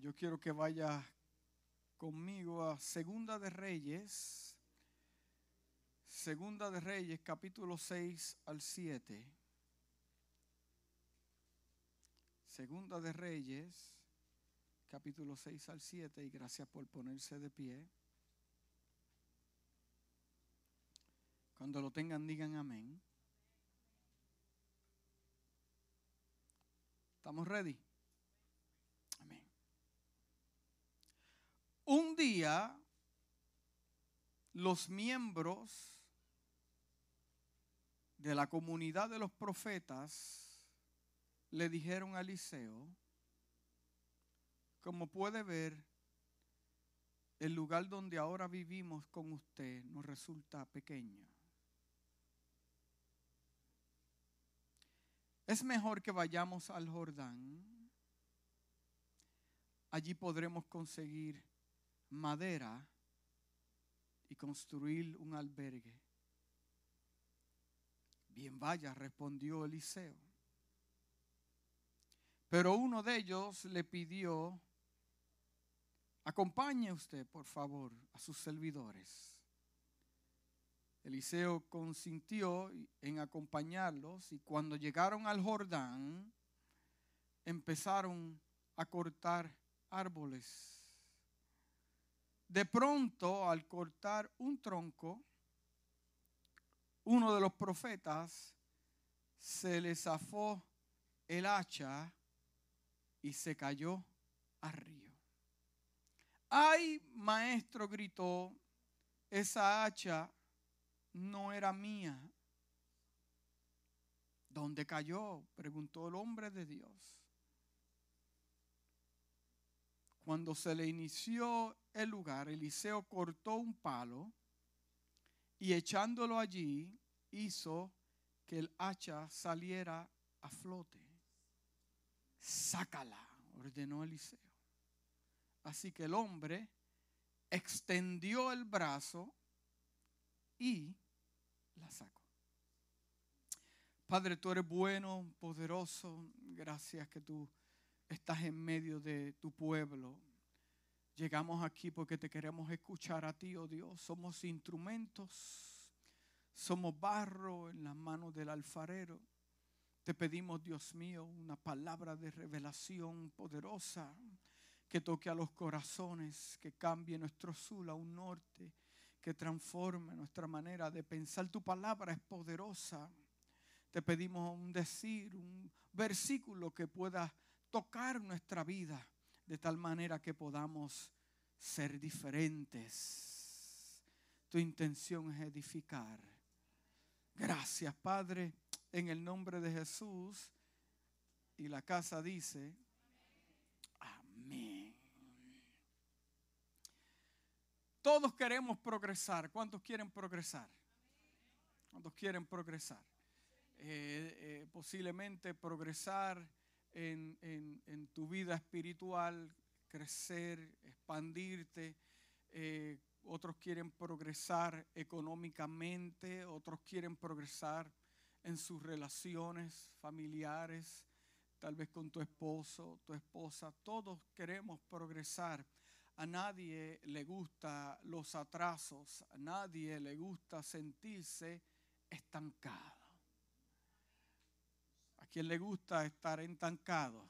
yo quiero que vaya conmigo a Segunda de Reyes, Segunda de Reyes, capítulo 6 al 7. Segunda de Reyes, capítulo 6 al 7, y gracias por ponerse de pie. Cuando lo tengan, digan amén. ¿Estamos ready? Amén. Un día, los miembros de la comunidad de los profetas le dijeron a Eliseo, como puede ver, el lugar donde ahora vivimos con usted nos resulta pequeño. Es mejor que vayamos al Jordán. Allí podremos conseguir madera y construir un albergue. Bien vaya, respondió Eliseo. Pero uno de ellos le pidió, acompañe usted, por favor, a sus servidores. Eliseo consintió en acompañarlos y cuando llegaron al Jordán empezaron a cortar árboles. De pronto, al cortar un tronco, uno de los profetas se le zafó el hacha y se cayó al río. Ay, maestro, gritó, esa hacha no era mía. ¿Dónde cayó? Preguntó el hombre de Dios. Cuando se le inició el lugar, Eliseo cortó un palo y echándolo allí hizo que el hacha saliera a flote. Sácala, ordenó Eliseo. Así que el hombre extendió el brazo y la saco. Padre, tú eres bueno, poderoso. Gracias que tú estás en medio de tu pueblo. Llegamos aquí porque te queremos escuchar a ti, oh Dios. Somos instrumentos, somos barro en las manos del alfarero. Te pedimos, Dios mío, una palabra de revelación poderosa que toque a los corazones, que cambie nuestro sur a un norte que transforme nuestra manera de pensar. Tu palabra es poderosa. Te pedimos un decir, un versículo que pueda tocar nuestra vida de tal manera que podamos ser diferentes. Tu intención es edificar. Gracias, Padre, en el nombre de Jesús. Y la casa dice, amén. Todos queremos progresar. ¿Cuántos quieren progresar? ¿Cuántos quieren progresar? Eh, eh, posiblemente progresar en, tu vida espiritual, crecer, expandirte. Eh, otros quieren progresar económicamente, otros quieren progresar en sus relaciones familiares, tal vez con tu esposo, tu esposa. Todos queremos progresar a nadie le gusta los atrasos, a nadie le gusta sentirse estancado. ¿A quién le gusta estar estancado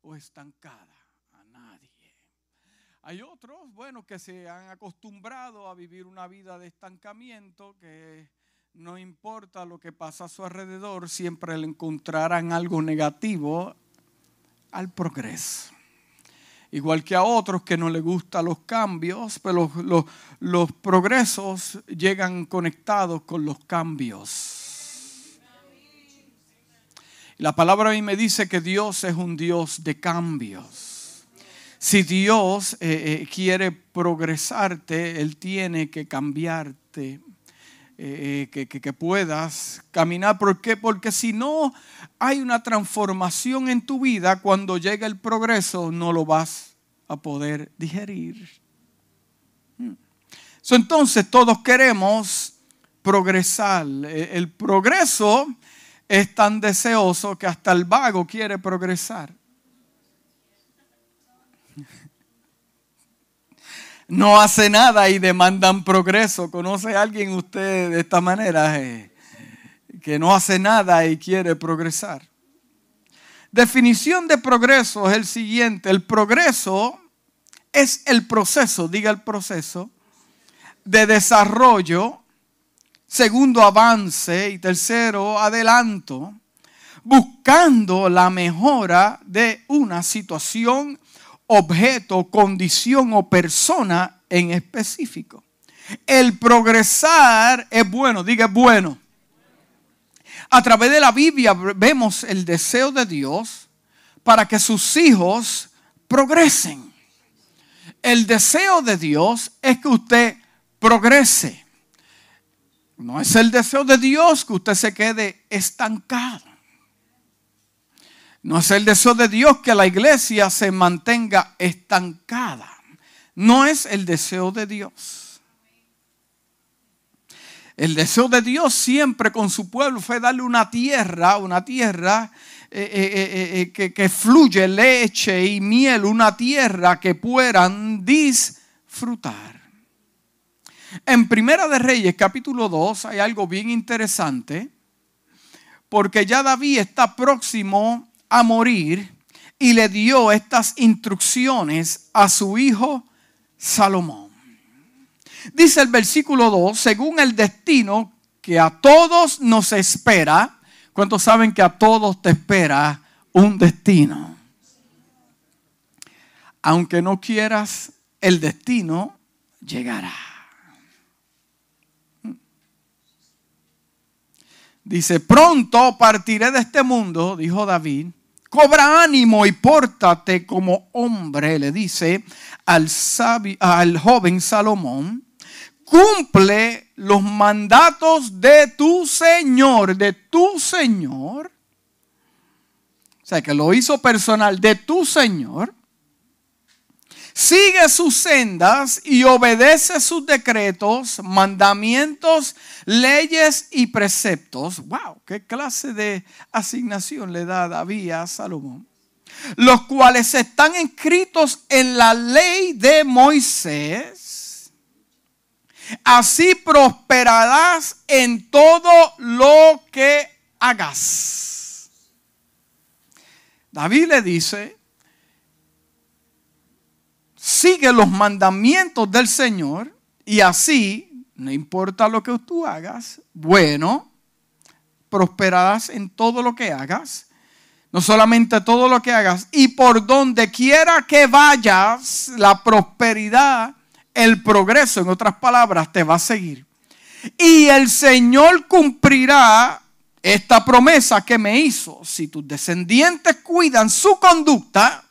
o estancada? A nadie. Hay otros, bueno, que se han acostumbrado a vivir una vida de estancamiento, que no importa lo que pasa a su alrededor, siempre le encontrarán algo negativo al progreso igual que a otros que no les gustan los cambios, pero los, progresos llegan conectados con los cambios. La palabra a mí me dice que Dios es un Dios de cambios. Si Dios eh, eh, quiere progresarte, Él tiene que cambiarte. Eh, que, que, puedas caminar. ¿Por qué? Porque si no hay una transformación en tu vida, cuando llega el progreso no lo vas a poder digerir. Hmm. entonces todos queremos progresar. El progreso es tan deseoso que hasta el vago quiere progresar. no hace nada y demandan progreso. ¿Conoce a alguien usted de esta manera eh, que no hace nada y quiere progresar? Definición de progreso es el siguiente. El progreso es el proceso, diga el proceso, de desarrollo. Segundo, avance. Y tercero, adelanto. Buscando la mejora de una situación objeto, condición o persona en específico. El progresar es bueno, diga bueno. A través de la Biblia vemos el deseo de Dios para que sus hijos progresen. El deseo de Dios es que usted progrese. No es el deseo de Dios que usted se quede estancado. No es el deseo de Dios que la iglesia se mantenga estancada. No es el deseo de Dios. El deseo de Dios siempre con su pueblo fue darle una tierra, una tierra eh, eh, eh, que, que fluye leche y miel, una tierra que puedan disfrutar. En Primera de Reyes capítulo 2 hay algo bien interesante, porque ya David está próximo a morir y le dio estas instrucciones a su hijo Salomón. Dice el versículo 2, según el destino que a todos nos espera, ¿cuántos saben que a todos te espera un destino? Aunque no quieras, el destino llegará. Dice, pronto partiré de este mundo, dijo David, cobra ánimo y pórtate como hombre, le dice al, joven Salomón, cumple los mandatos de tu Señor, de tu Señor. O sea, que lo hizo personal de tu Señor sigue sus sendas y obedece sus decretos, mandamientos, leyes y preceptos. ¡Wow! ¿Qué clase de asignación le da David a Salomón? Los cuales están escritos en la ley de Moisés. Así prosperarás en todo lo que hagas. David le dice, sigue los mandamientos del Señor y así, no importa lo que tú hagas, bueno, prosperarás en todo lo que hagas. No solamente todo lo que hagas, y por donde quiera que vayas, la prosperidad, el progreso, en otras palabras, te va a seguir. Y el Señor cumplirá esta promesa que me hizo. Si tus descendientes cuidan su conducta,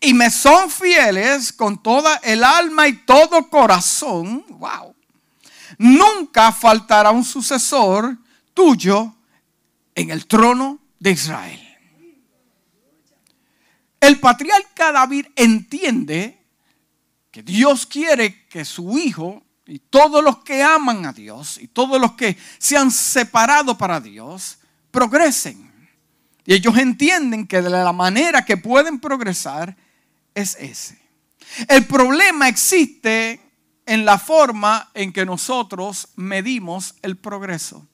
y me son fieles con toda el alma y todo corazón, wow, nunca faltará un sucesor tuyo en el trono de Israel. El patriarca David entiende que Dios quiere que su hijo y todos los que aman a Dios y todos los que se han separado para Dios progresen. Y ellos entienden que de la manera que pueden progresar es ese. El problema existe en la forma en que nosotros medimos el progreso.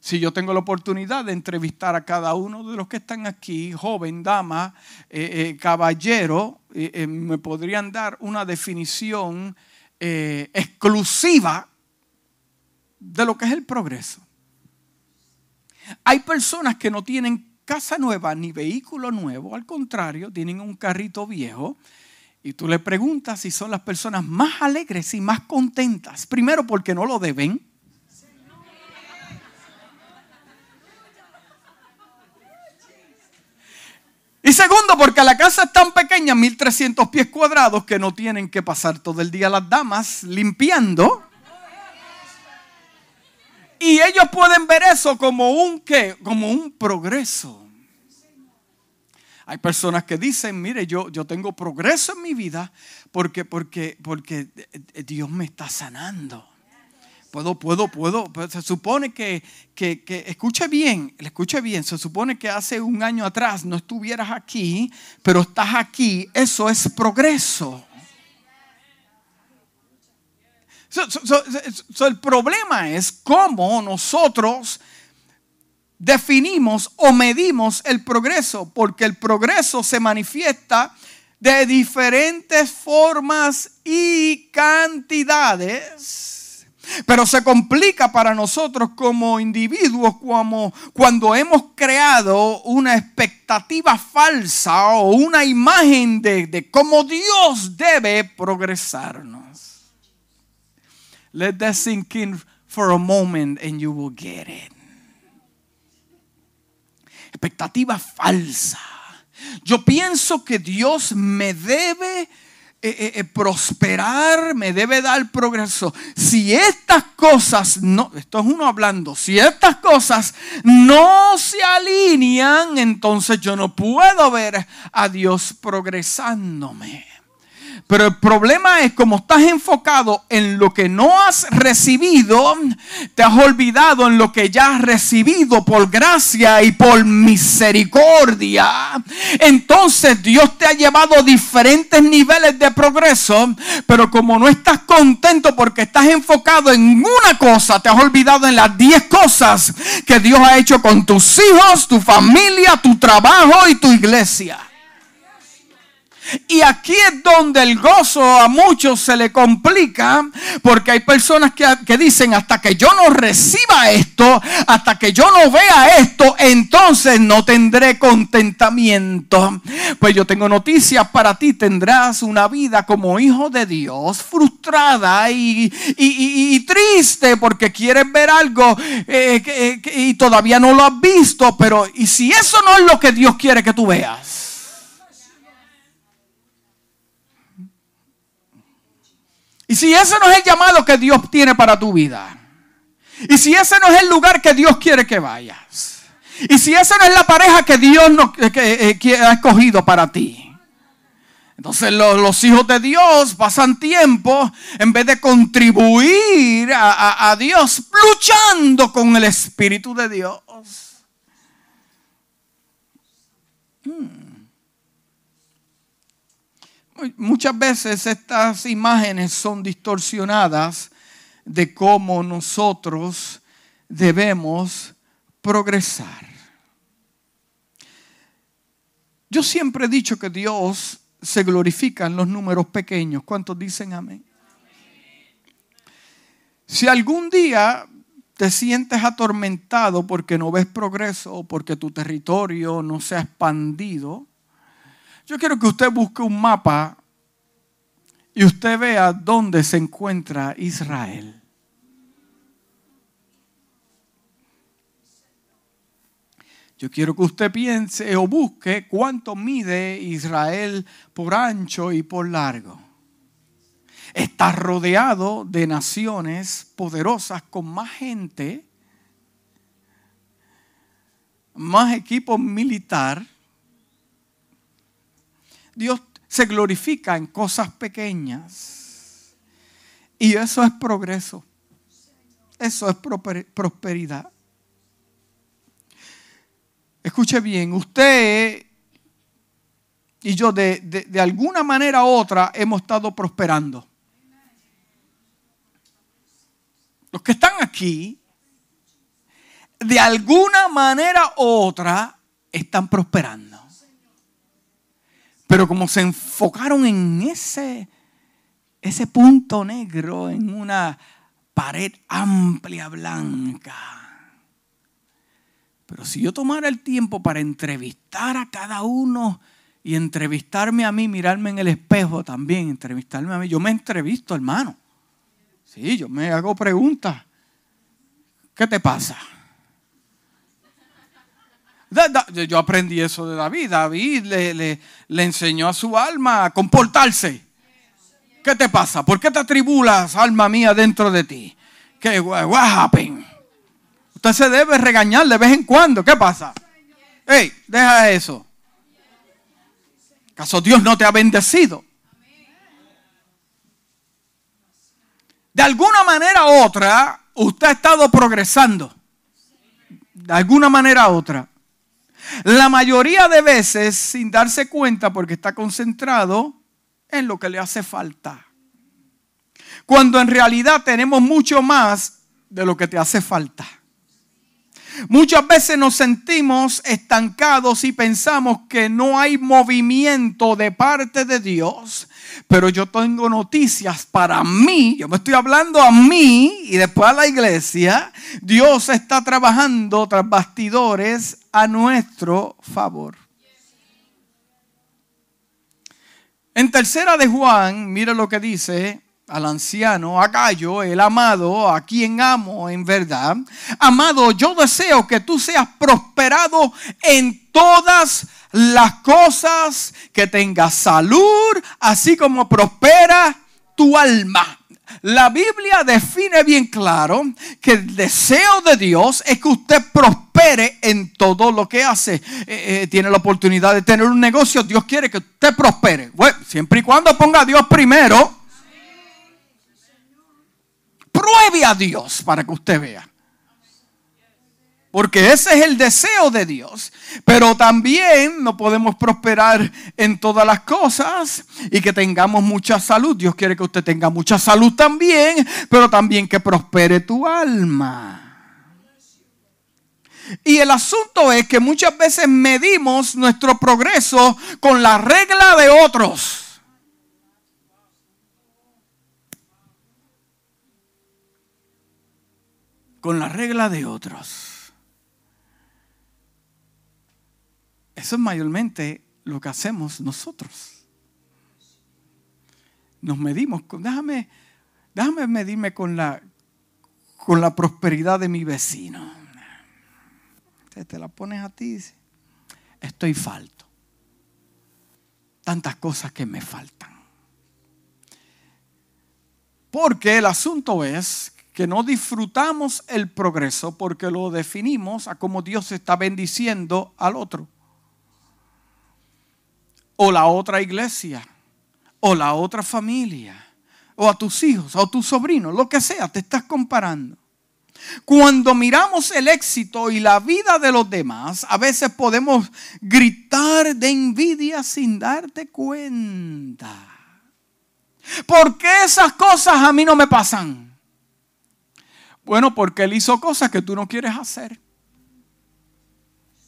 Si yo tengo la oportunidad de entrevistar a cada uno de los que están aquí, joven, dama, eh, eh, caballero, eh, me podrían dar una definición exclusiva de lo que es el progreso. Hay personas que no tienen casa nueva ni vehículo nuevo, al contrario, tienen un carrito viejo. Y tú le preguntas si son las personas más alegres y más contentas. Primero porque no lo deben. Y segundo, porque la casa es tan pequeña, 1300 pies cuadrados, que no tienen que pasar todo el día las damas limpiando. Y ellos pueden ver eso como un qué, como un progreso. Hay personas que dicen, mire, yo, yo tengo progreso en mi vida porque, porque, porque Dios me está sanando. Puedo, puedo, puedo. Pues se supone que, que, que, escuche bien, escuche bien, se supone que hace un año atrás no estuvieras aquí, pero estás aquí. Eso es progreso. El problema es cómo nosotros definimos o medimos el progreso, porque el progreso se manifiesta de diferentes formas y cantidades pero se complica para nosotros como individuos como cuando hemos creado una expectativa falsa o una imagen de, de cómo Dios debe progresarnos. Let that sink in for a moment and you will get it. Expectativa falsa. Yo pienso que Dios me debe eh, eh, eh, prosperar, me debe dar progreso. Si estas cosas no, esto es uno hablando, si estas cosas no se alinean, entonces yo no puedo ver a Dios progresándome. Pero el problema es como estás enfocado en lo que no has recibido, te has olvidado en lo que ya has recibido por gracia y por misericordia. Entonces Dios te ha llevado a diferentes niveles de progreso, pero como no estás contento porque estás enfocado en una cosa, te has olvidado en las diez cosas que Dios ha hecho con tus hijos, tu familia, tu trabajo y tu iglesia. Y aquí es donde el gozo a muchos se le complica, porque hay personas que, dicen, hasta que yo no reciba esto, hasta que yo no vea esto, entonces no tendré contentamiento. Pues yo tengo noticias para ti, tendrás una vida como hijo de Dios, frustrada y, triste, porque quieres ver algo eh, y todavía no lo has visto, pero ¿y si eso no es lo que Dios quiere que tú veas? Y si ese no es el llamado que Dios tiene para tu vida. Y si ese no es el lugar que Dios quiere que vayas. Y si esa no es la pareja que Dios eh, ha escogido para ti. Entonces los, hijos de Dios pasan tiempo en vez de contribuir a, Dios luchando con el Espíritu de Dios. Hmm. Muchas veces estas imágenes son distorsionadas de cómo nosotros debemos progresar. Yo siempre he dicho que Dios se glorifica en los números pequeños. ¿Cuántos dicen amén? Si algún día te sientes atormentado porque no ves progreso o porque tu territorio no se ha expandido, yo quiero que usted busque un mapa y usted vea dónde se encuentra Israel. Yo quiero que usted piense o busque cuánto mide Israel por ancho y por largo. Está rodeado de naciones poderosas con más gente, más equipo militar Dios se glorifica en cosas pequeñas. Y eso es progreso. Eso es prosperidad. Escuche bien, usted y yo de, de, alguna manera u otra hemos estado prosperando. Los que están aquí, de alguna manera u otra, están prosperando. Pero como se enfocaron en ese, punto negro, en una pared amplia blanca. Pero si yo tomara el tiempo para entrevistar a cada uno y entrevistarme a mí, mirarme en el espejo también, entrevistarme a mí, yo me entrevisto, hermano. Sí, yo me hago preguntas. ¿Qué te pasa? Yo aprendí eso de David. David le, le, enseñó a su alma a comportarse. ¿Qué te pasa? ¿Por qué te atribulas, alma mía, dentro de ti? ¿Qué what happened? Usted se debe regañar de vez en cuando. ¿Qué pasa? Hey, deja eso. ¿Acaso Dios no te ha bendecido? De alguna manera u otra, usted ha estado progresando. De alguna manera u otra. La mayoría de veces sin darse cuenta porque está concentrado en lo que le hace falta. Cuando en realidad tenemos mucho más de lo que te hace falta. Muchas veces nos sentimos estancados y pensamos que no hay movimiento de parte de Dios. Pero yo tengo noticias para mí. Yo me estoy hablando a mí y después a la iglesia. Dios está trabajando tras bastidores a nuestro favor. En tercera de Juan, mire lo que dice al anciano, a Gallo, el amado, a quien amo en verdad. Amado, yo deseo que tú seas prosperado en todas las cosas, que tengas salud, así como prospera tu alma. La Biblia define bien claro que el deseo de Dios es que usted prospere en todo lo que hace. Eh, eh, tiene la oportunidad de tener un negocio, Dios quiere que usted prospere. Bueno, siempre y cuando ponga a Dios primero, pruebe a Dios para que usted vea. Porque ese es el deseo de Dios. Pero también no podemos prosperar en todas las cosas y que tengamos mucha salud. Dios quiere que usted tenga mucha salud también, pero también que prospere tu alma. Y el asunto es que muchas veces medimos nuestro progreso con la regla de otros. Con la regla de otros. Eso es mayormente lo que hacemos nosotros. Nos medimos con, déjame, déjame medirme con la, con la prosperidad de mi vecino. Te la pones a ti, estoy falto. Tantas cosas que me faltan. Porque el asunto es que no disfrutamos el progreso porque lo definimos a cómo Dios está bendiciendo al otro o la otra iglesia, o la otra familia, o a tus hijos, o a tus sobrinos, lo que sea, te estás comparando. Cuando miramos el éxito y la vida de los demás, a veces podemos gritar de envidia sin darte cuenta. ¿Por qué esas cosas a mí no me pasan? Bueno, porque él hizo cosas que tú no quieres hacer.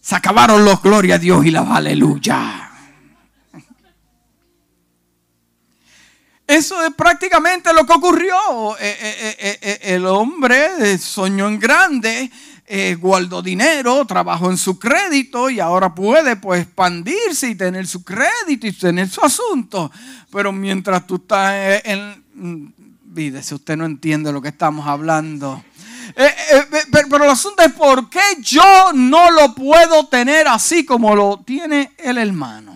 Se acabaron los gloria a Dios y la aleluya. Eso es prácticamente lo que ocurrió. Eh, eh, eh, el hombre soñó en grande, guardó dinero, trabajó en su crédito y ahora puede pues expandirse y tener su crédito y tener su asunto. Pero mientras tú estás en... Vida, si usted no entiende lo que estamos hablando. pero el asunto es por qué yo no lo puedo tener así como lo tiene el hermano.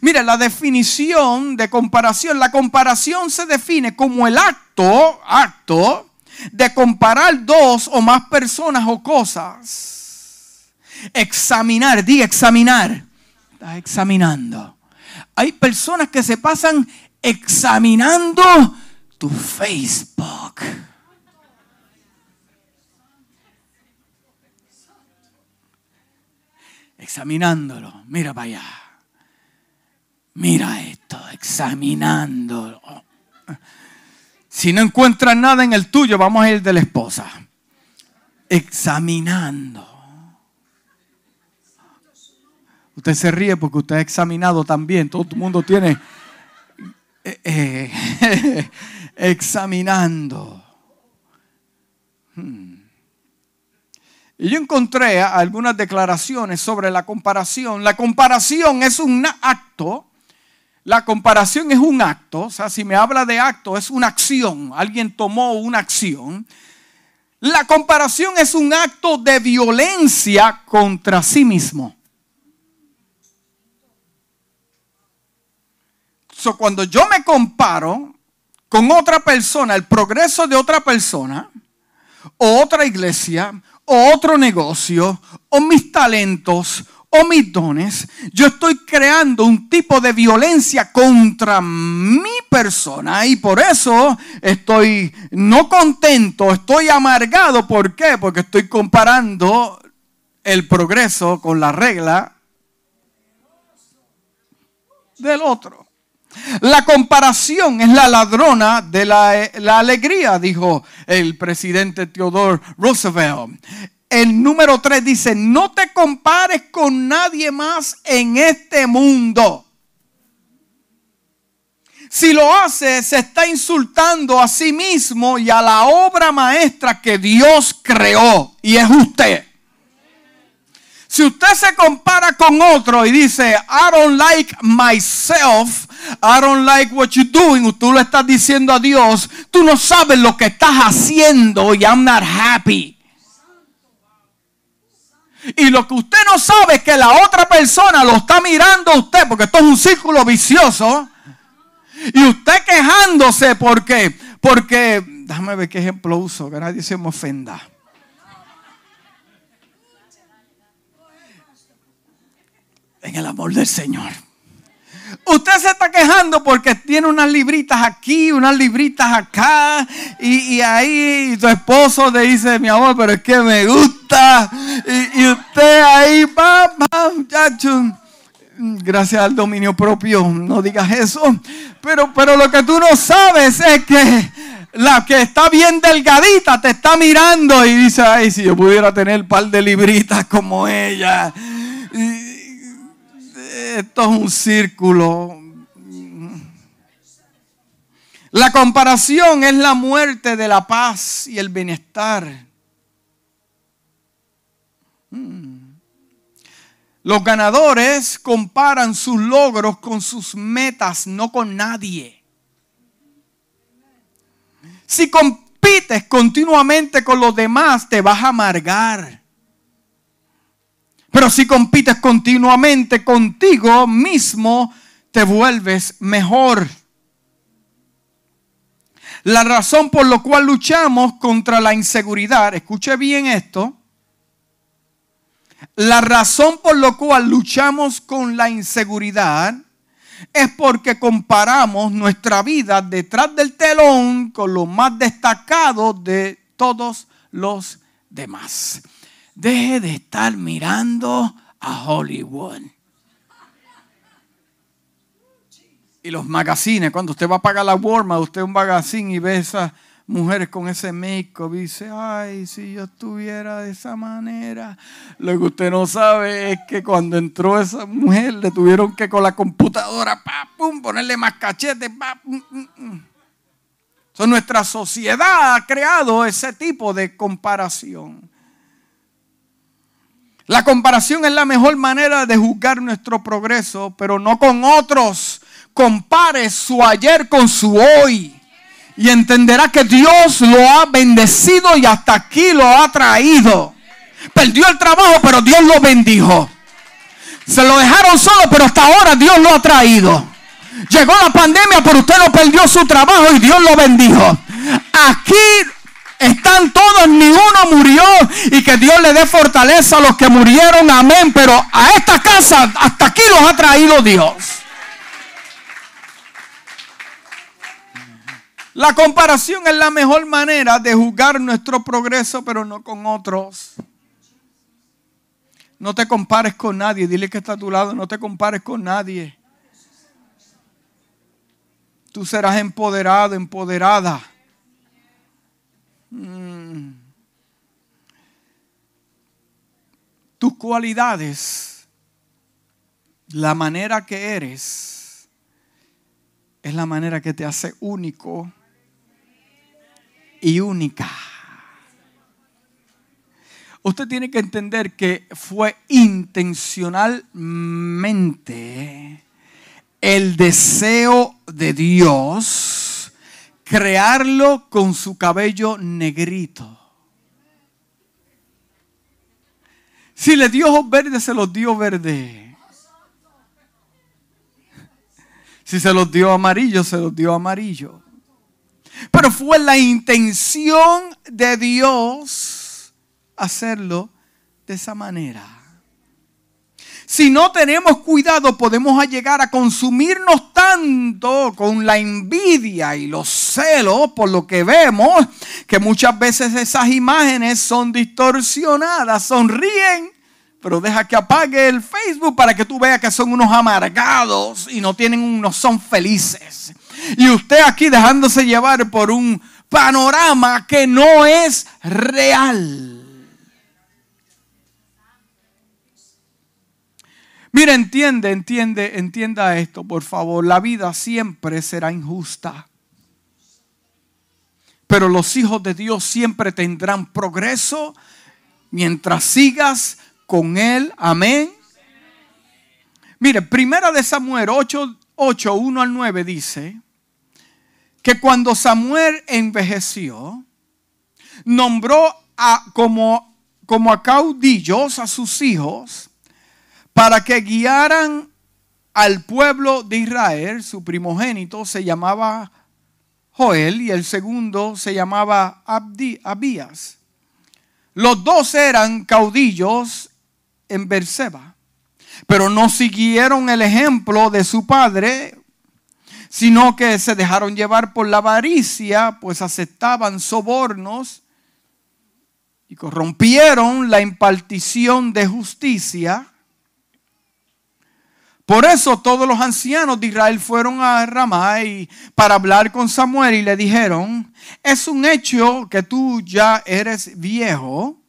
Mira, la definición de comparación, la comparación se define como el acto, acto de comparar dos o más personas o cosas. Examinar, di examinar. Estás examinando. Hay personas que se pasan examinando tu Facebook. Examinándolo. Mira para allá mira esto, examinando. Si no encuentras nada en el tuyo, vamos a ir de la esposa. Examinando. Usted se ríe porque usted ha examinado también. Todo el mundo tiene eh, examinando. Hmm. Y yo encontré algunas declaraciones sobre la comparación. La comparación es un acto la comparación es un acto, o sea, si me habla de acto, es una acción. Alguien tomó una acción. La comparación es un acto de violencia contra sí mismo. Cuando yo me comparo con otra persona, el progreso de otra persona, o otra iglesia, o otro negocio, o mis talentos, o mis dones, yo estoy creando un tipo de violencia contra mi persona y por eso estoy no contento, estoy amargado. ¿Por qué? Porque estoy comparando el progreso con la regla del otro. La comparación es la ladrona de la, la, alegría, dijo el presidente Theodore Roosevelt el número 3 dice, no te compares con nadie más en este mundo. Si lo hace, se está insultando a sí mismo y a la obra maestra que Dios creó, y es usted. Si usted se compara con otro y dice, I don't like myself, I don't like what you're doing, tú le estás diciendo a Dios, tú no sabes lo que estás haciendo y I'm not happy. Y lo que usted no sabe es que la otra persona lo está mirando a usted, porque esto es un círculo vicioso. Y usted quejándose porque, porque, déjame ver qué ejemplo uso, que nadie se me ofenda. En el amor del Señor. Usted se está quejando porque tiene unas libritas aquí, unas libritas acá, y, ahí tu esposo te dice, mi amor, pero es que me gusta. Y, usted ahí, va, va, muchacho. Gracias al dominio propio, no digas eso. Pero, pero lo que tú no sabes es que la que está bien delgadita te está mirando y dice, ay, si yo pudiera tener un par de libritas como ella esto es un círculo. La comparación es la muerte de la paz y el bienestar. Mm. Los ganadores comparan sus logros con sus metas, no con nadie. Si compites continuamente con los demás, te vas a amargar. Pero si compites continuamente contigo mismo, te vuelves mejor. La razón por la cual luchamos contra la inseguridad, escuche bien esto, la razón por la cual luchamos con la inseguridad es porque comparamos nuestra vida detrás del telón con lo más destacado de todos los demás. Deje de estar mirando a Hollywood. Y los magazines, cuando usted va a pagar la Walmart, usted un magazine y ve esas mujeres con ese make-up dice, ay, si yo estuviera de esa manera. Lo que usted no sabe es que cuando entró esa mujer le tuvieron que con la computadora, pa, pum, ponerle más cachete, pa, pum, nuestra sociedad ha creado ese tipo de comparación. La comparación es la mejor manera de juzgar nuestro progreso, pero no con otros. Compare su ayer con su hoy. Y entenderá que Dios lo ha bendecido y hasta aquí lo ha traído. Perdió el trabajo, pero Dios lo bendijo. Se lo dejaron solo, pero hasta ahora Dios lo ha traído. Llegó la pandemia, pero usted no perdió su trabajo y Dios lo bendijo. Aquí están todos, ni uno murió. Y que Dios le dé fortaleza a los que murieron. Amén. Pero a esta casa, hasta aquí los ha traído Dios. La comparación es la mejor manera de juzgar nuestro progreso, pero no con otros. No te compares con nadie. Dile que está a tu lado. No te compares con nadie. Tú serás empoderado, empoderada. Tus cualidades, la manera que eres, es la manera que te hace único y única. Usted tiene que entender que fue intencionalmente el deseo de Dios crearlo con su cabello negrito. Si le dio ojos verdes, se los dio verde. Si se los dio amarillo, se los dio amarillo. Pero fue la intención de Dios hacerlo de esa manera. si no tenemos cuidado, podemos llegar a consumirnos tanto con la envidia y los celos por lo que vemos, que muchas veces esas imágenes son distorsionadas, sonríen, pero deja que apague el Facebook para que tú veas que son unos amargados y no tienen, no son felices. Y usted aquí dejándose llevar por un panorama que no es real. Mira, entiende, entiende, entienda esto, por favor. La vida siempre será injusta. Pero los hijos de Dios siempre tendrán progreso mientras sigas con Él. Amén. Mire, primera de Samuel 8, 8, 1 al 9 dice que cuando Samuel envejeció, nombró a, como, como a caudillos a sus hijos para que guiaran al pueblo de Israel. Su primogénito se llamaba Joel y el segundo se llamaba Abías. Los dos eran caudillos en Berseba, pero no siguieron el ejemplo de su padre, sino que se dejaron llevar por la avaricia, pues aceptaban sobornos y corrompieron la impartición de justicia. Por eso todos los ancianos de Israel fueron a Ramá para hablar con Samuel y le dijeron, es un hecho que tú ya eres viejo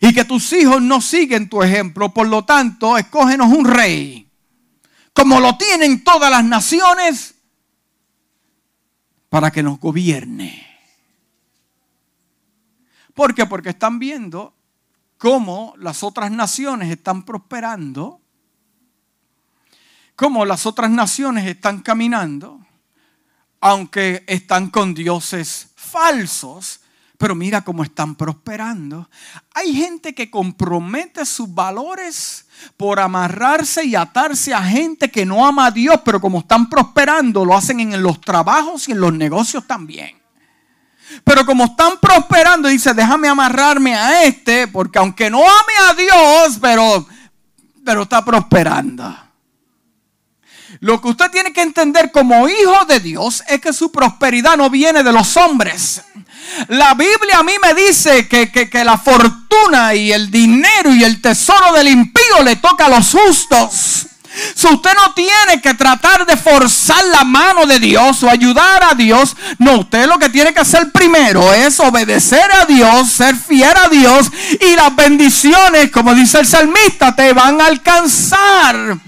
y que tus hijos no siguen tu ejemplo, por lo tanto, escógenos un rey, como lo tienen todas las naciones, para que nos gobierne. ¿Por qué? Porque están viendo cómo las otras naciones están prosperando cómo las otras naciones están caminando, aunque están con dioses falsos, pero mira cómo están prosperando. Hay gente que compromete sus valores por amarrarse y atarse a gente que no ama a Dios, pero como están prosperando, lo hacen en los trabajos y en los negocios también. Pero como están prosperando, dice, déjame amarrarme a este, porque aunque no ame a Dios, pero, pero está prosperando. Lo que usted tiene que entender como hijo de Dios es que su prosperidad no viene de los hombres. La Biblia a mí me dice que, que, la fortuna y el dinero y el tesoro del impío le toca a los justos. Si usted no tiene que tratar de forzar la mano de Dios o ayudar a Dios, no, usted lo que tiene que hacer primero es obedecer a Dios, ser fiel a Dios y las bendiciones, como dice el salmista, te van a alcanzar.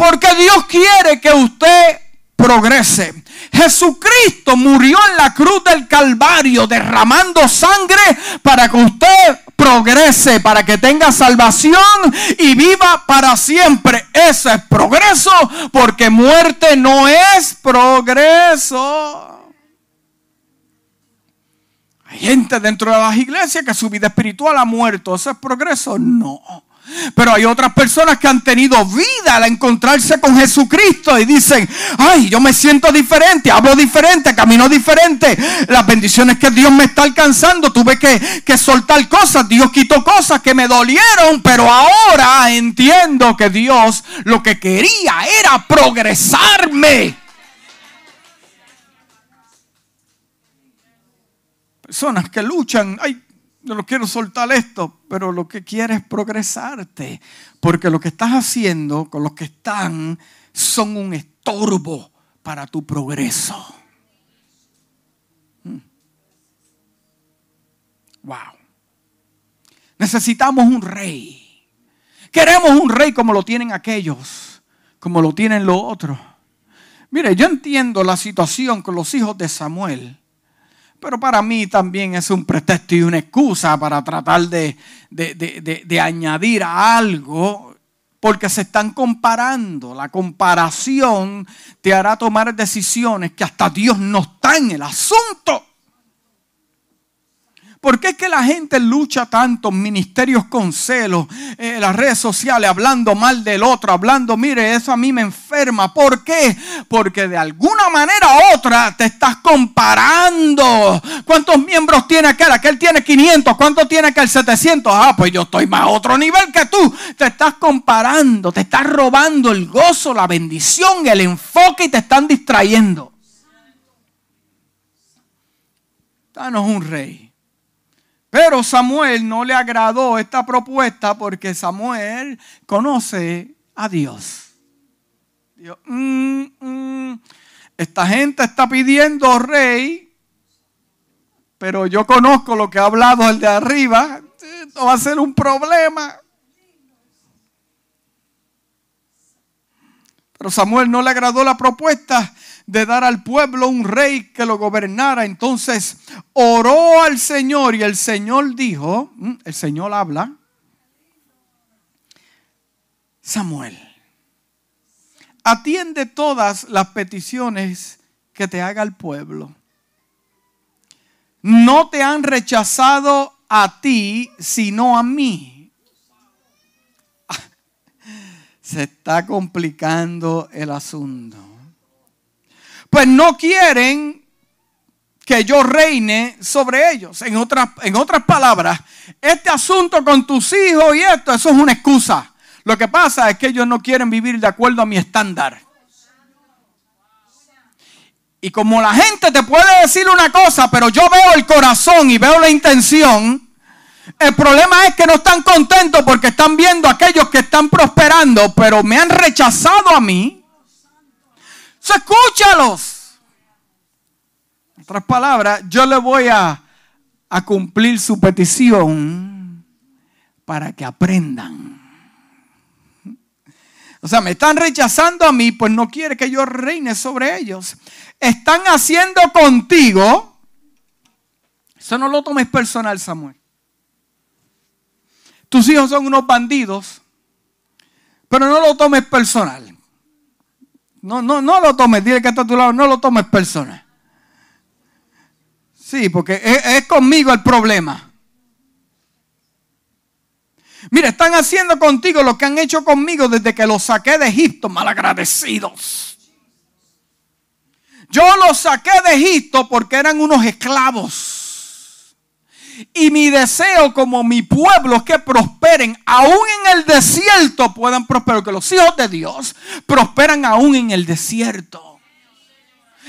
Porque Dios quiere que usted progrese. Jesucristo murió en la cruz del Calvario derramando sangre para que usted progrese, para que tenga salvación y viva para siempre. Eso es progreso porque muerte no es progreso. Hay gente dentro de las iglesias que su vida espiritual ha muerto. ¿Eso es progreso? No. Pero hay otras personas que han tenido vida al encontrarse con Jesucristo y dicen, ay, yo me siento diferente, hablo diferente, camino diferente. Las bendiciones que Dios me está alcanzando, tuve que, que soltar cosas, Dios quitó cosas que me dolieron, pero ahora entiendo que Dios lo que quería era progresarme. Personas que luchan, ay, no quiero soltar esto, pero lo que quiere es progresarte. Porque lo que estás haciendo con los que están son un estorbo para tu progreso. Hmm. Wow. Necesitamos un rey. Queremos un rey como lo tienen aquellos, como lo tienen los otros. Mire, yo entiendo la situación con los hijos de Samuel. Pero para mí también es un pretexto y una excusa para tratar de, de, añadir algo, porque se están comparando. La comparación te hará tomar decisiones que hasta Dios no está en el asunto. ¿Por qué es que la gente lucha tanto, ministerios con celos, eh, las redes sociales, hablando mal del otro, hablando, mire, eso a mí me enferma? ¿Por qué? Porque de alguna manera u otra te estás comparando. ¿Cuántos miembros tiene aquel? Aquel tiene 500. ¿Cuánto tiene aquel 700? Ah, pues yo estoy más a otro nivel que tú. Te estás comparando, te estás robando el gozo, la bendición, el enfoque y te están distrayendo. Danos un rey pero Samuel no le agradó esta propuesta porque Samuel conoce a Dios. Mm, mm, esta gente está pidiendo rey, pero yo conozco lo que ha hablado el de arriba. Esto va a ser un problema. Pero Samuel no le agradó la propuesta de dar al pueblo un rey que lo gobernara. Entonces oró al Señor y el Señor dijo, mm, el Señor habla, Samuel, atiende todas las peticiones que te haga el pueblo. No te han rechazado a ti, sino a mí. Se está complicando el asunto pues no quieren que yo reine sobre ellos. En otras, en otras palabras, este asunto con tus hijos y esto, eso es una excusa. Lo que pasa es que ellos no quieren vivir de acuerdo a mi estándar. Y como la gente te puede decir una cosa, pero yo veo el corazón y veo la intención, el problema es que no están contentos porque están viendo a aquellos que están prosperando, pero me han rechazado a mí escúchalos. En otras palabras, yo le voy a, a cumplir su petición para que aprendan. O sea, me están rechazando a mí, pues no quiere que yo reine sobre ellos. Están haciendo contigo. Eso no lo tomes personal, Samuel. Tus hijos son unos bandidos, pero no lo tomes personal. No, no, no lo tomes, dile que está a tu lado, no lo tomes personal. Sí, porque es, conmigo el problema. Mira, están haciendo contigo lo que han hecho conmigo desde que los saqué de Egipto, malagradecidos. Yo los saqué de Egipto porque eran unos esclavos. Y mi deseo como mi pueblo es que prosperen, aún en el desierto puedan prosperar, que los hijos de Dios prosperan aún en el desierto.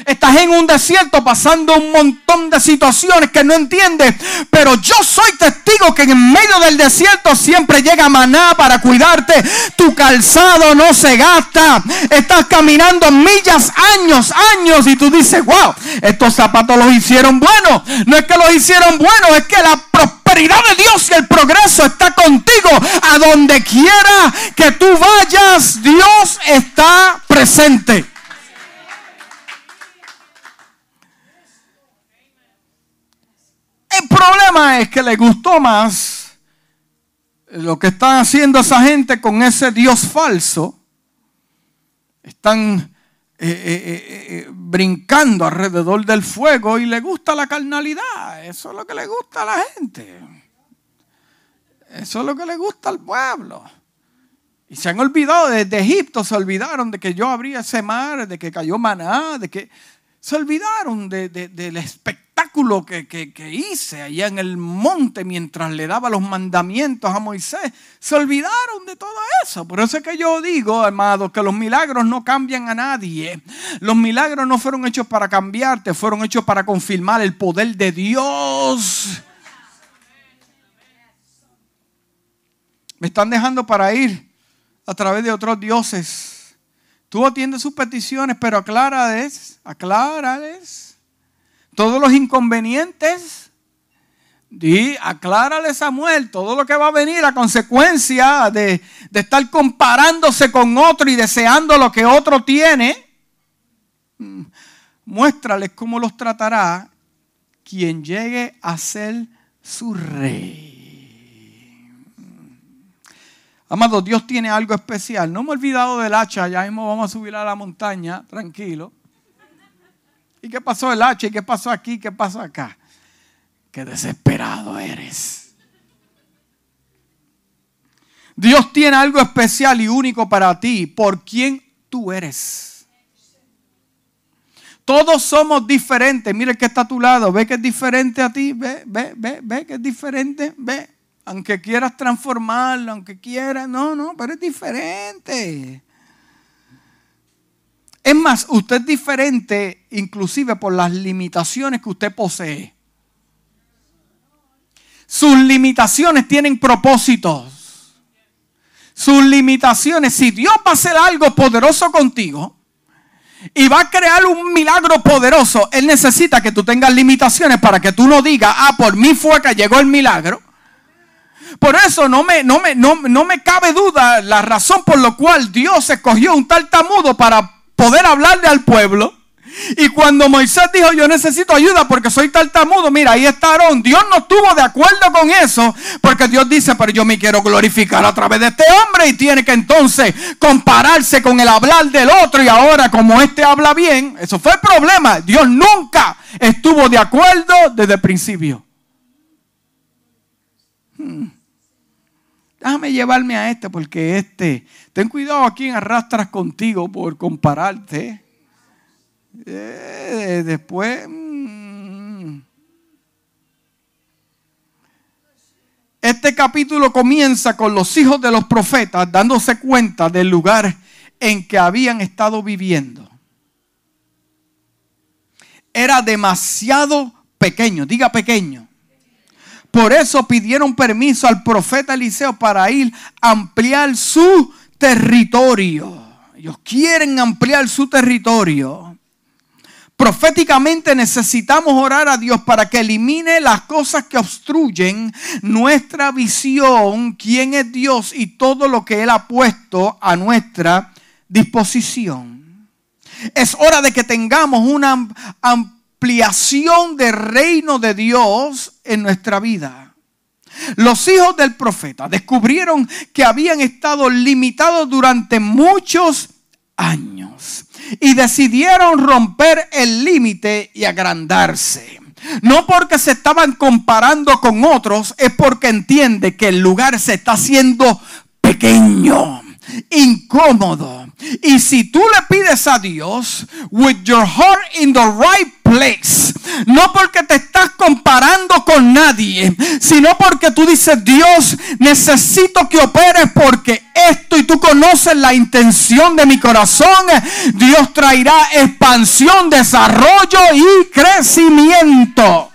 Estás en un desierto pasando un montón de situaciones que no entiendes. Pero yo soy testigo que en medio del desierto siempre llega maná para cuidarte. Tu calzado no se gasta. Estás caminando millas, años, años. Y tú dices, wow, estos zapatos los hicieron buenos. No es que los hicieron buenos, es que la prosperidad de Dios y el progreso está contigo. A donde quiera que tú vayas, Dios está presente. Problema es que le gustó más lo que están haciendo esa gente con ese Dios falso. Están eh, eh, eh, brincando alrededor del fuego y le gusta la carnalidad. Eso es lo que le gusta a la gente. Eso es lo que le gusta al pueblo. Y se han olvidado desde Egipto, se olvidaron de que yo abría ese mar, de que cayó maná, de que se olvidaron de, del espectáculo que, que, hice allá en el monte mientras le daba los mandamientos a Moisés. Se olvidaron de todo eso. Por eso es que yo digo, amado, que los milagros no cambian a nadie. Los milagros no fueron hechos para cambiarte, fueron hechos para confirmar el poder de Dios. Me están dejando para ir a través de otros dioses Tú atiendes sus peticiones, pero aclárales, aclárales todos los inconvenientes. Di, aclárale Samuel todo lo que va a venir a consecuencia de, de estar comparándose con otro y deseando lo que otro tiene. Mm, muéstrales cómo los tratará quien llegue a ser su rey. Amado, Dios tiene algo especial. No me he olvidado del hacha, ya mismo vamos a subir a la montaña, tranquilo. ¿Y qué pasó el hacha? ¿Y qué pasó aquí? ¿Qué pasó acá? qué desesperado eres. Dios tiene algo especial y único para ti, por quien tú eres. Todos somos diferentes. Mire que está a tu lado. Ve que es diferente a ti. Ve, ve, ve, ve que es diferente. Ve. Aunque quieras transformarlo, aunque quieras. No, no, pero es diferente. Es más, usted es diferente inclusive por las limitaciones que usted posee. Sus limitaciones tienen propósitos. Sus limitaciones, si Dios va a hacer algo poderoso contigo y va a crear un milagro poderoso, Él necesita que tú tengas limitaciones para que tú no digas, ah, por mí fue que llegó el milagro. Por eso no me, no me, no, no me cabe duda la razón por la cual Dios escogió un tartamudo para poder hablarle al pueblo. Y cuando Moisés dijo, yo necesito ayuda porque soy tartamudo, mira, ahí está Aarón. Dios no estuvo de acuerdo con eso, porque Dios dice, pero yo me quiero glorificar a través de este hombre y tiene que entonces compararse con el hablar del otro y ahora como este habla bien, eso fue el problema. Dios nunca estuvo de acuerdo desde el principio. Hmm. Déjame llevarme a este porque este, ten cuidado a quien arrastras contigo por compararte. Eh, después... Mm. Este capítulo comienza con los hijos de los profetas dándose cuenta del lugar en que habían estado viviendo. Era demasiado pequeño, diga pequeño. Por eso pidieron permiso al profeta Eliseo para ir a ampliar su territorio. Ellos quieren ampliar su territorio. Proféticamente necesitamos orar a Dios para que elimine las cosas que obstruyen nuestra visión, quién es Dios y todo lo que Él ha puesto a nuestra disposición. Es hora de que tengamos una ampliación del reino de Dios en nuestra vida. Los hijos del profeta descubrieron que habían estado limitados durante muchos años y decidieron romper el límite y agrandarse. No porque se estaban comparando con otros, es porque entiende que el lugar se está haciendo pequeño incómodo. Y si tú le pides a Dios, with your heart in the right place, no porque te estás comparando con nadie, sino porque tú dices, Dios, necesito que operes porque esto y tú conoces la intención de mi corazón, Dios traerá expansión, desarrollo y crecimiento.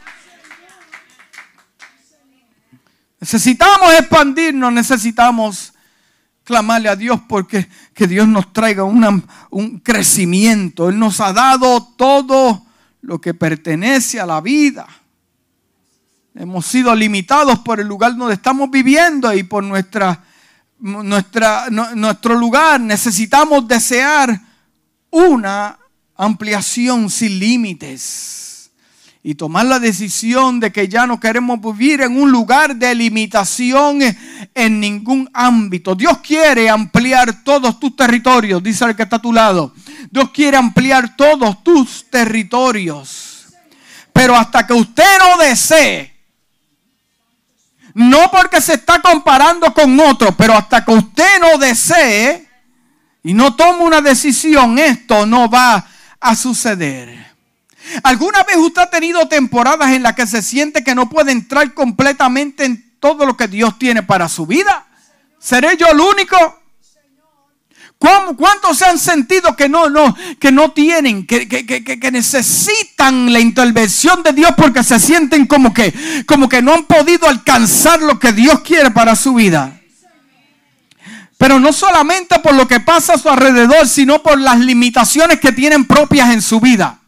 Necesitamos expandirnos, necesitamos clamarle a Dios porque que Dios nos traiga un crecimiento. Él nos ha dado todo lo que pertenece a la vida. Hemos sido limitados por el lugar donde estamos viviendo y por nuestra, nuestra, nuestro lugar. Necesitamos desear una ampliación sin límites y tomar la decisión de que ya no queremos vivir en un lugar de limitación en ningún ámbito. Dios quiere ampliar todos tus territorios, dice el que está a tu lado. Dios quiere ampliar todos tus territorios. Pero hasta que usted no desee, no porque se está comparando con otro, pero hasta que usted no desee y no tome una decisión, esto no va a suceder. ¿Alguna vez usted ha tenido temporadas en las que se siente que no puede entrar completamente en todo lo que Dios tiene para su vida? ¿Seré yo el único? ¿Cuántos se han sentido que no, no, que no tienen, que, necesitan la intervención de Dios porque se sienten como que, como que no han podido alcanzar lo que Dios quiere para su vida? Pero no solamente por lo que pasa a su alrededor, sino por las limitaciones que tienen propias en su vida.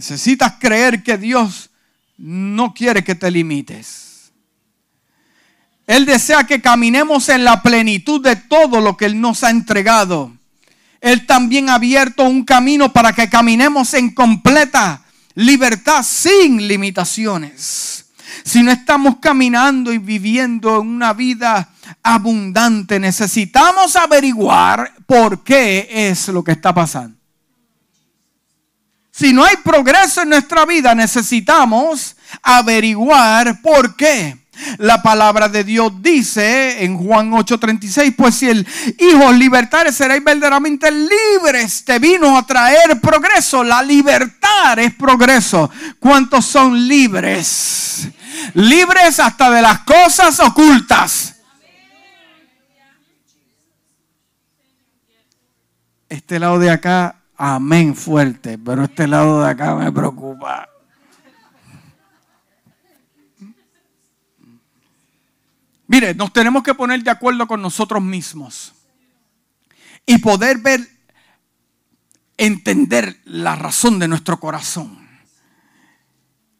Necesitas creer que Dios no quiere que te limites. Él desea que caminemos en la plenitud de todo lo que Él nos ha entregado. Él también ha abierto un camino para que caminemos en completa libertad sin limitaciones. Si no estamos caminando y viviendo en una vida abundante, necesitamos averiguar por qué es lo que está pasando. Si no hay progreso en nuestra vida, necesitamos averiguar por qué. La palabra de Dios dice en Juan 8:36, pues si el Hijo libertad seréis verdaderamente libres. Te vino a traer progreso. La libertad es progreso. ¿Cuántos son libres? Libres hasta de las cosas ocultas. Este lado de acá, amén fuerte, pero este lado de acá me preocupa. Mire, nos tenemos que poner de acuerdo con nosotros mismos y poder ver, entender la razón de nuestro corazón.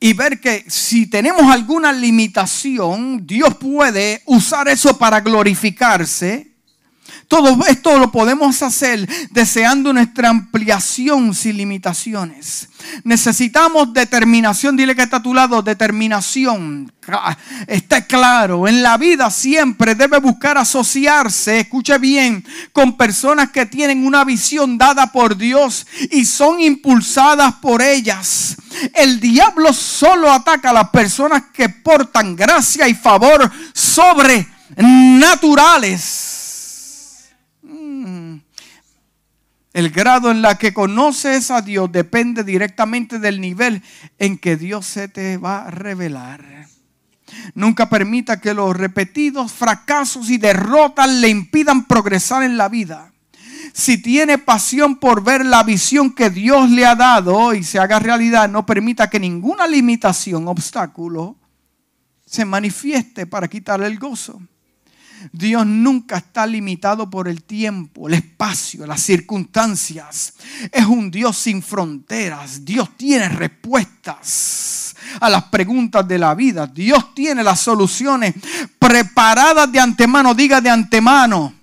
Y ver que si tenemos alguna limitación, Dios puede usar eso para glorificarse todo esto lo podemos hacer deseando nuestra ampliación sin limitaciones. Necesitamos determinación. Dile que está a tu lado, determinación. Está claro, en la vida siempre debe buscar asociarse, escuche bien, con personas que tienen una visión dada por Dios y son impulsadas por ellas. El diablo solo ataca a las personas que portan gracia y favor sobrenaturales El grado en la que conoces a Dios depende directamente del nivel en que Dios se te va a revelar. Nunca permita que los repetidos fracasos y derrotas le impidan progresar en la vida. Si tiene pasión por ver la visión que Dios le ha dado y se haga realidad, no permita que ninguna limitación, obstáculo, se manifieste para quitarle el gozo. Dios nunca está limitado por el tiempo, el espacio, las circunstancias. Es un Dios sin fronteras. Dios tiene respuestas a las preguntas de la vida. Dios tiene las soluciones preparadas de antemano. Diga de antemano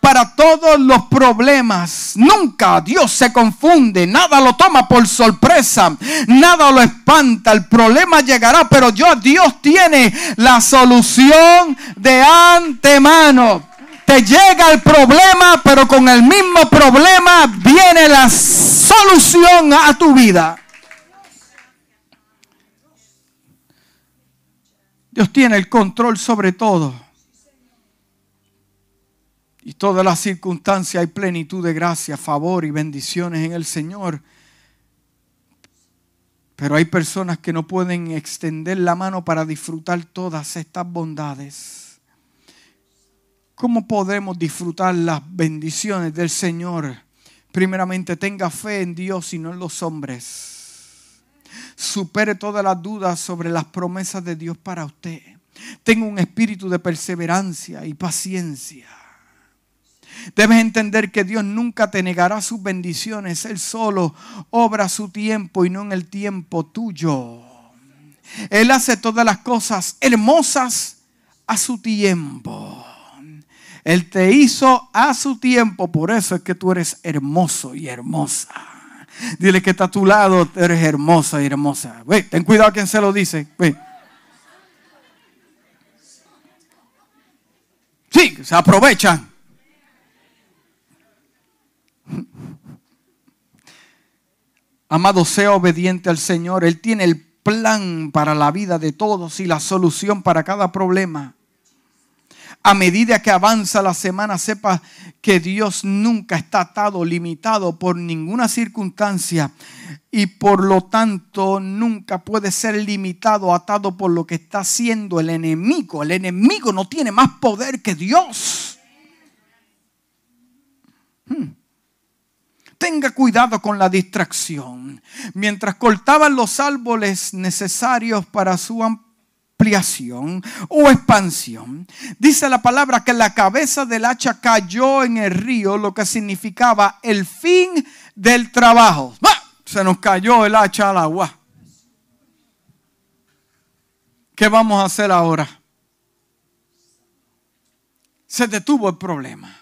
para todos los problemas. Nunca Dios se confunde, nada lo toma por sorpresa, nada lo espanta. El problema llegará, pero Dios tiene la solución de antemano. Te llega el problema, pero con el mismo problema viene la solución a tu vida. Dios tiene el control sobre todo. Y todas las circunstancias hay plenitud de gracia, favor y bendiciones en el Señor. Pero hay personas que no pueden extender la mano para disfrutar todas estas bondades. ¿Cómo podemos disfrutar las bendiciones del Señor? Primeramente, tenga fe en Dios y no en los hombres. Supere todas las dudas sobre las promesas de Dios para usted. Tenga un espíritu de perseverancia y paciencia. Debes entender que Dios nunca te negará sus bendiciones. Él solo obra su tiempo y no en el tiempo tuyo. Él hace todas las cosas hermosas a su tiempo. Él te hizo a su tiempo. Por eso es que tú eres hermoso y hermosa. Dile que está a tu lado, eres hermosa y hermosa. ten cuidado quien se lo dice. Sí, se aprovechan. Amado, sea obediente al Señor. Él tiene el plan para la vida de todos y la solución para cada problema. A medida que avanza la semana, sepa que Dios nunca está atado, limitado por ninguna circunstancia y por lo tanto nunca puede ser limitado, atado por lo que está haciendo el enemigo. El enemigo no tiene más poder que Dios. Hmm. Tenga cuidado con la distracción. Mientras cortaban los árboles necesarios para su ampliación o expansión, dice la palabra que la cabeza del hacha cayó en el río, lo que significaba el fin del trabajo. Se nos cayó el hacha al agua. ¿Qué vamos a hacer ahora? Se detuvo el problema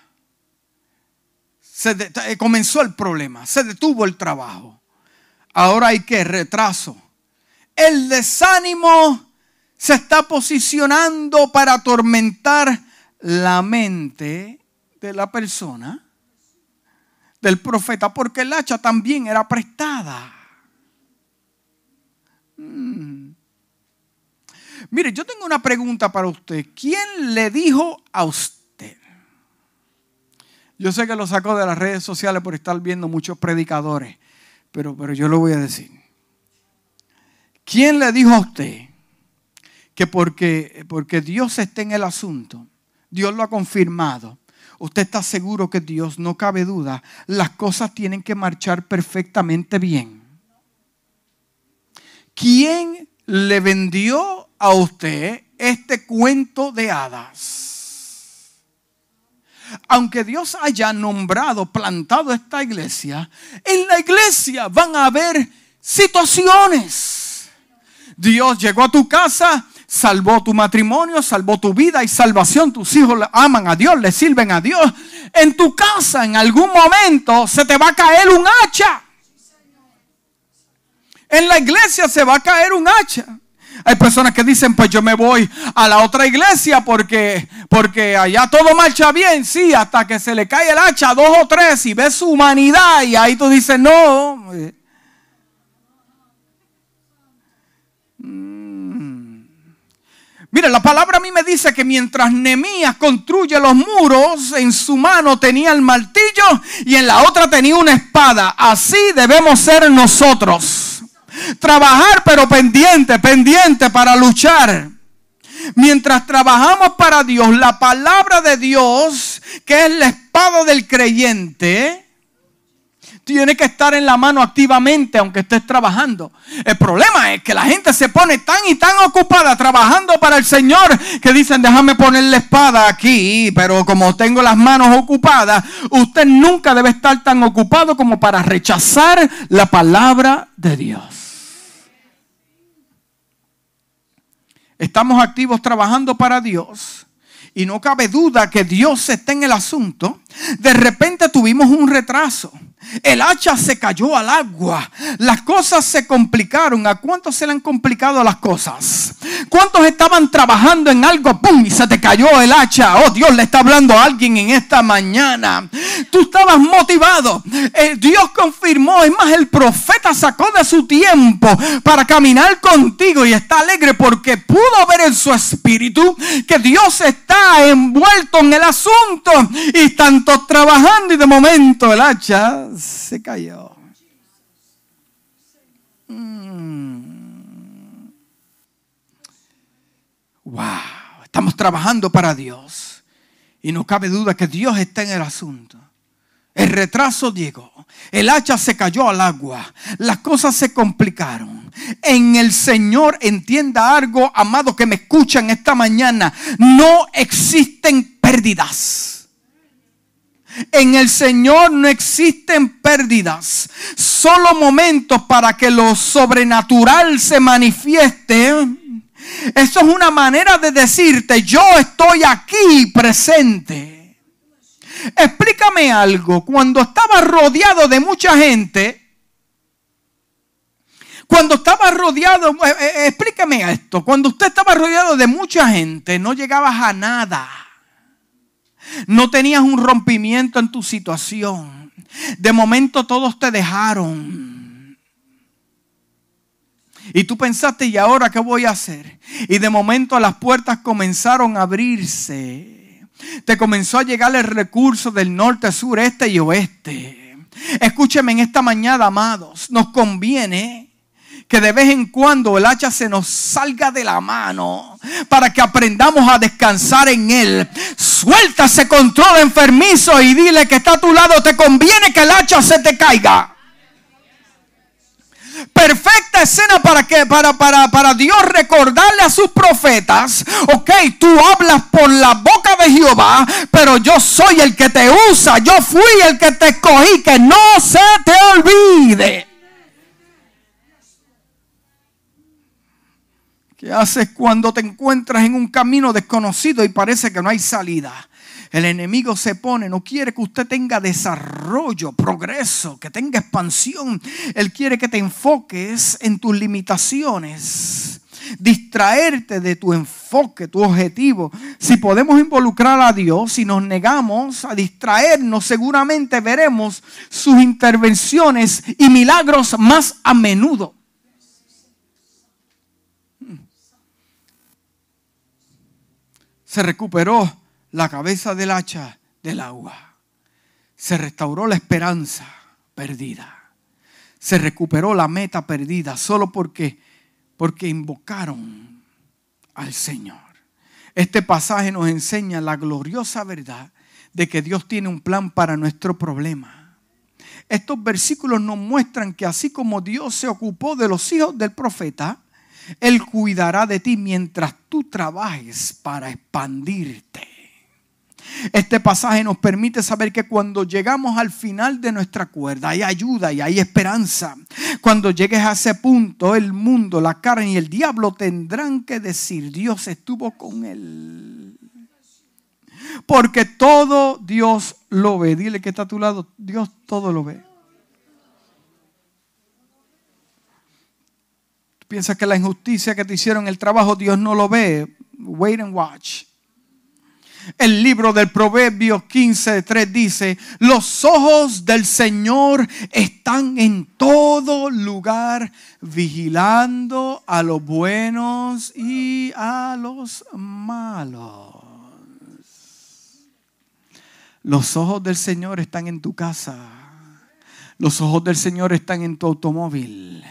se eh, comenzó el problema, se detuvo el trabajo. Ahora hay que retraso. El desánimo se está posicionando para atormentar la mente de la persona, del profeta, porque el hacha también era prestada. Mm. Mire, yo tengo una pregunta para usted. ¿Quién le dijo a usted? Yo sé que lo sacó de las redes sociales por estar viendo muchos predicadores, pero, pero yo lo voy a decir. ¿Quién le dijo a usted que porque, porque Dios está en el asunto, Dios lo ha confirmado, usted está seguro que Dios, no cabe duda, las cosas tienen que marchar perfectamente bien? ¿Quién le vendió a usted este cuento de hadas? Aunque Dios haya nombrado, plantado esta iglesia, en la iglesia van a haber situaciones. Dios llegó a tu casa, salvó tu matrimonio, salvó tu vida y salvación. Tus hijos aman a Dios, le sirven a Dios. En tu casa en algún momento se te va a caer un hacha. En la iglesia se va a caer un hacha. Hay personas que dicen, pues yo me voy a la otra iglesia porque, porque allá todo marcha bien, sí, hasta que se le cae el hacha a dos o tres y ves su humanidad y ahí tú dices, no. Mm. Mire, la palabra a mí me dice que mientras Nemías construye los muros, en su mano tenía el martillo y en la otra tenía una espada. Así debemos ser nosotros. Trabajar pero pendiente, pendiente para luchar. Mientras trabajamos para Dios, la palabra de Dios, que es la espada del creyente, tiene que estar en la mano activamente aunque estés trabajando. El problema es que la gente se pone tan y tan ocupada trabajando para el Señor que dicen, déjame poner la espada aquí, pero como tengo las manos ocupadas, usted nunca debe estar tan ocupado como para rechazar la palabra de Dios. Estamos activos trabajando para Dios y no cabe duda que Dios está en el asunto, de repente tuvimos un retraso. El hacha se cayó al agua. Las cosas se complicaron. ¿A cuántos se le han complicado las cosas? ¿Cuántos estaban trabajando en algo? ¡Pum! Y se te cayó el hacha. Oh, Dios le está hablando a alguien en esta mañana. Tú estabas motivado. Eh, Dios confirmó. Es más, el profeta sacó de su tiempo para caminar contigo y está alegre porque pudo ver en su espíritu que Dios está envuelto en el asunto y tanto trabajando y de momento el hacha se cayó. Mm. Wow, estamos trabajando para Dios y no cabe duda que Dios está en el asunto. El retraso llegó, el hacha se cayó al agua, las cosas se complicaron. En el Señor entienda algo, amado que me escuchan esta mañana, no existen pérdidas. En el Señor no existen pérdidas, solo momentos para que lo sobrenatural se manifieste. Eso es una manera de decirte, yo estoy aquí presente. Explícame algo, cuando estaba rodeado de mucha gente, cuando estaba rodeado, eh, eh, explícame esto, cuando usted estaba rodeado de mucha gente, no llegabas a nada. No tenías un rompimiento en tu situación. De momento todos te dejaron. Y tú pensaste, ¿y ahora qué voy a hacer? Y de momento las puertas comenzaron a abrirse. Te comenzó a llegar el recurso del norte, sur, este y oeste. Escúcheme en esta mañana, amados. Nos conviene que de vez en cuando el hacha se nos salga de la mano para que aprendamos a descansar en Él. Suelta ese control enfermizo y dile que está a tu lado, te conviene que el hacha se te caiga. Perfecta escena para que para, para, para Dios recordarle a sus profetas, ok, tú hablas por la boca de Jehová, pero yo soy el que te usa, yo fui el que te escogí, que no se te olvide. ¿Qué haces cuando te encuentras en un camino desconocido y parece que no hay salida? El enemigo se pone, no quiere que usted tenga desarrollo, progreso, que tenga expansión. Él quiere que te enfoques en tus limitaciones, distraerte de tu enfoque, tu objetivo. Si podemos involucrar a Dios, si nos negamos a distraernos, seguramente veremos sus intervenciones y milagros más a menudo. Se recuperó la cabeza del hacha del agua. Se restauró la esperanza perdida. Se recuperó la meta perdida solo porque, porque invocaron al Señor. Este pasaje nos enseña la gloriosa verdad de que Dios tiene un plan para nuestro problema. Estos versículos nos muestran que así como Dios se ocupó de los hijos del profeta, Él cuidará de ti mientras tú trabajes para expandirte. Este pasaje nos permite saber que cuando llegamos al final de nuestra cuerda hay ayuda y hay esperanza. Cuando llegues a ese punto, el mundo, la carne y el diablo tendrán que decir, Dios estuvo con él. Porque todo Dios lo ve. Dile que está a tu lado, Dios todo lo ve. Piensas que la injusticia que te hicieron el trabajo Dios no lo ve? Wait and watch. El libro del Proverbio 15.3 dice, los ojos del Señor están en todo lugar, vigilando a los buenos y a los malos. Los ojos del Señor están en tu casa. Los ojos del Señor están en tu automóvil.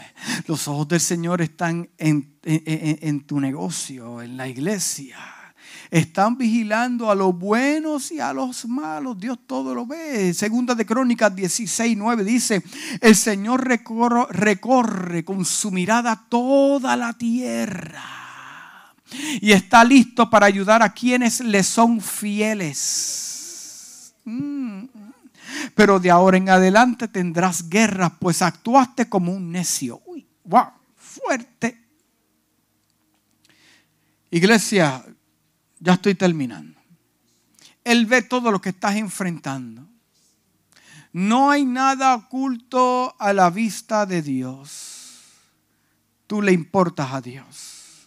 Los ojos del Señor están en, tu negocio, en la iglesia están vigilando a los buenos y a los malos. Dios todo lo ve. Segunda de Crónicas 16, 9 dice, el Señor recorre, recorre con su mirada toda la tierra y está listo para ayudar a quienes le son fieles. Mm. Pero de ahora en adelante tendrás guerras, pues actuaste como un necio. Uy, wow, fuerte. Iglesia, ya estoy terminando. Él ve todo lo que estás enfrentando. No hay nada oculto a la vista de Dios. Tú le importas a Dios.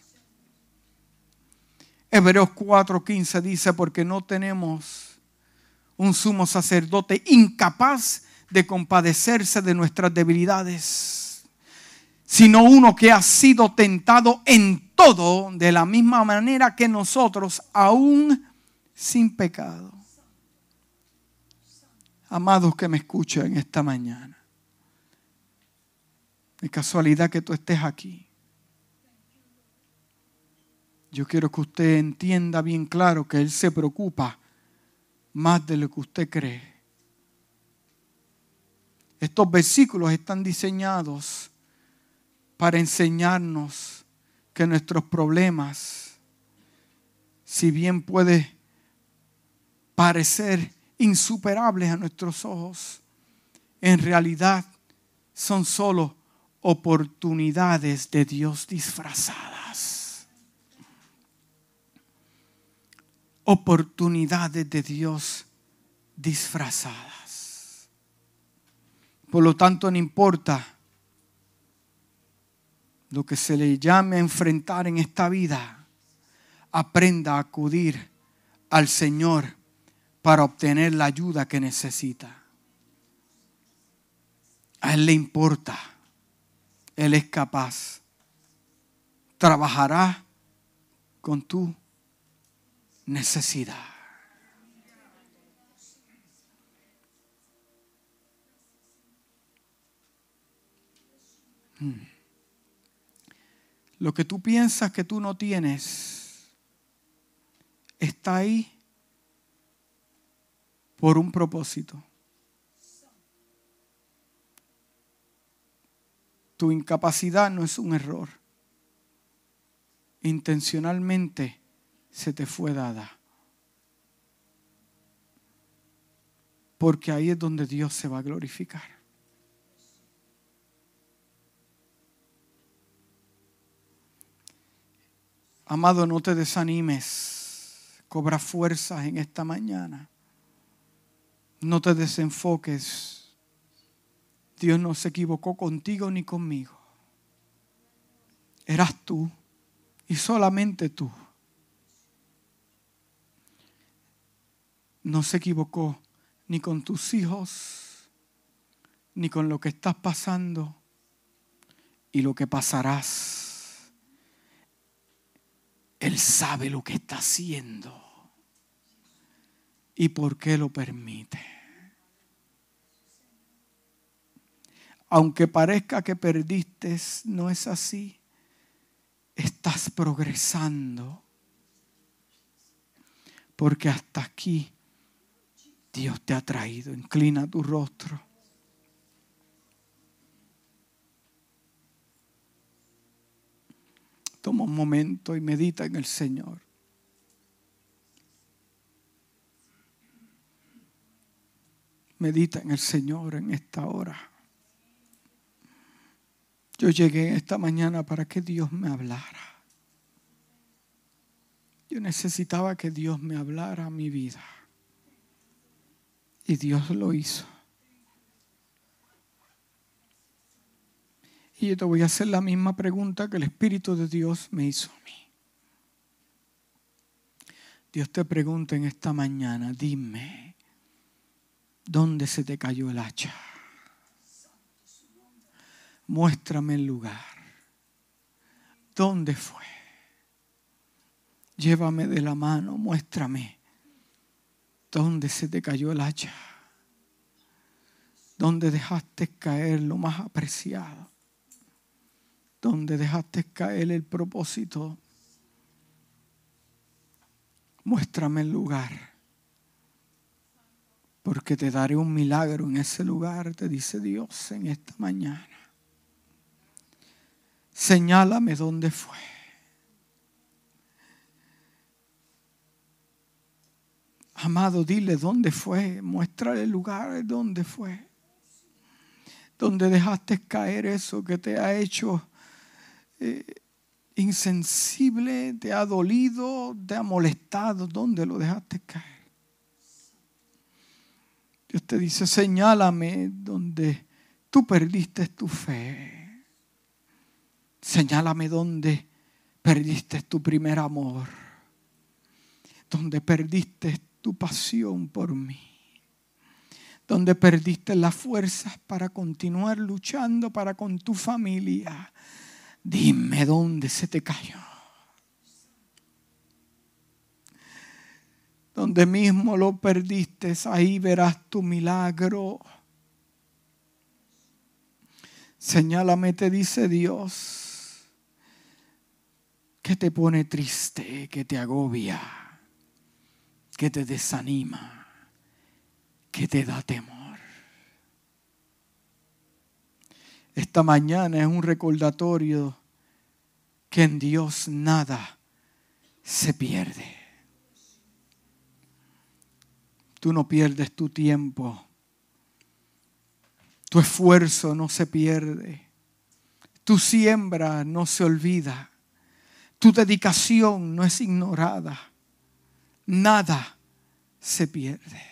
Hebreos 4:15 dice, porque no tenemos un sumo sacerdote incapaz de compadecerse de nuestras debilidades, sino uno que ha sido tentado en todo de la misma manera que nosotros, aún sin pecado. Amados que me escuchan esta mañana, de casualidad que tú estés aquí. Yo quiero que usted entienda bien claro que Él se preocupa más de lo que usted cree. Estos versículos están diseñados para enseñarnos que nuestros problemas, si bien puede parecer insuperables a nuestros ojos, en realidad son solo oportunidades de Dios disfrazadas. Oportunidades de Dios disfrazadas. Por lo tanto, no importa lo que se le llame a enfrentar en esta vida, aprenda a acudir al Señor para obtener la ayuda que necesita. A Él le importa, Él es capaz, trabajará con tu necesidad. Hmm. Lo que tú piensas que tú no tienes está ahí por un propósito. Tu incapacidad no es un error. Intencionalmente se te fue dada. Porque ahí es donde Dios se va a glorificar. Amado, no te desanimes. Cobra fuerzas en esta mañana. No te desenfoques. Dios no se equivocó contigo ni conmigo. Eras tú y solamente tú. No se equivocó ni con tus hijos, ni con lo que estás pasando y lo que pasarás Él sabe lo que está haciendo y por qué lo permite. Aunque parezca que perdiste, no es así. Estás progresando. Porque hasta aquí Dios te ha traído. Inclina tu rostro. Toma un momento y medita en el Señor. Medita en el Señor en esta hora. Yo llegué esta mañana para que Dios me hablara. Yo necesitaba que Dios me hablara a mi vida. Y Dios lo hizo. Y yo te voy a hacer la misma pregunta que el Espíritu de Dios me hizo a mí. Dios te pregunta en esta mañana, dime, ¿dónde se te cayó el hacha? Muéstrame el lugar. ¿Dónde fue? Llévame de la mano, muéstrame. ¿Dónde se te cayó el hacha? ¿Dónde dejaste caer lo más apreciado? donde dejaste caer el propósito. Muéstrame el lugar, porque te daré un milagro en ese lugar, te dice Dios en esta mañana. Señálame dónde fue. Amado, dile dónde fue, muéstrale el lugar dónde fue. Donde dejaste caer eso que te ha hecho eh, insensible, te ha dolido, te ha molestado, ¿dónde lo dejaste caer? Dios te dice, señálame donde tú perdiste tu fe. Señálame donde perdiste tu primer amor. Donde perdiste tu pasión por mí. Donde perdiste las fuerzas para continuar luchando para con tu familia Dime dónde se te cayó. Donde mismo lo perdiste, ahí verás tu milagro. Señálame, te dice Dios, que te pone triste, que te agobia, que te desanima, que te da temor. esta mañana es un recordatorio que en Dios nada se pierde. Tú no pierdes tu tiempo. Tu esfuerzo no se pierde. Tu siembra no se olvida. Tu dedicación no es ignorada. Nada se pierde.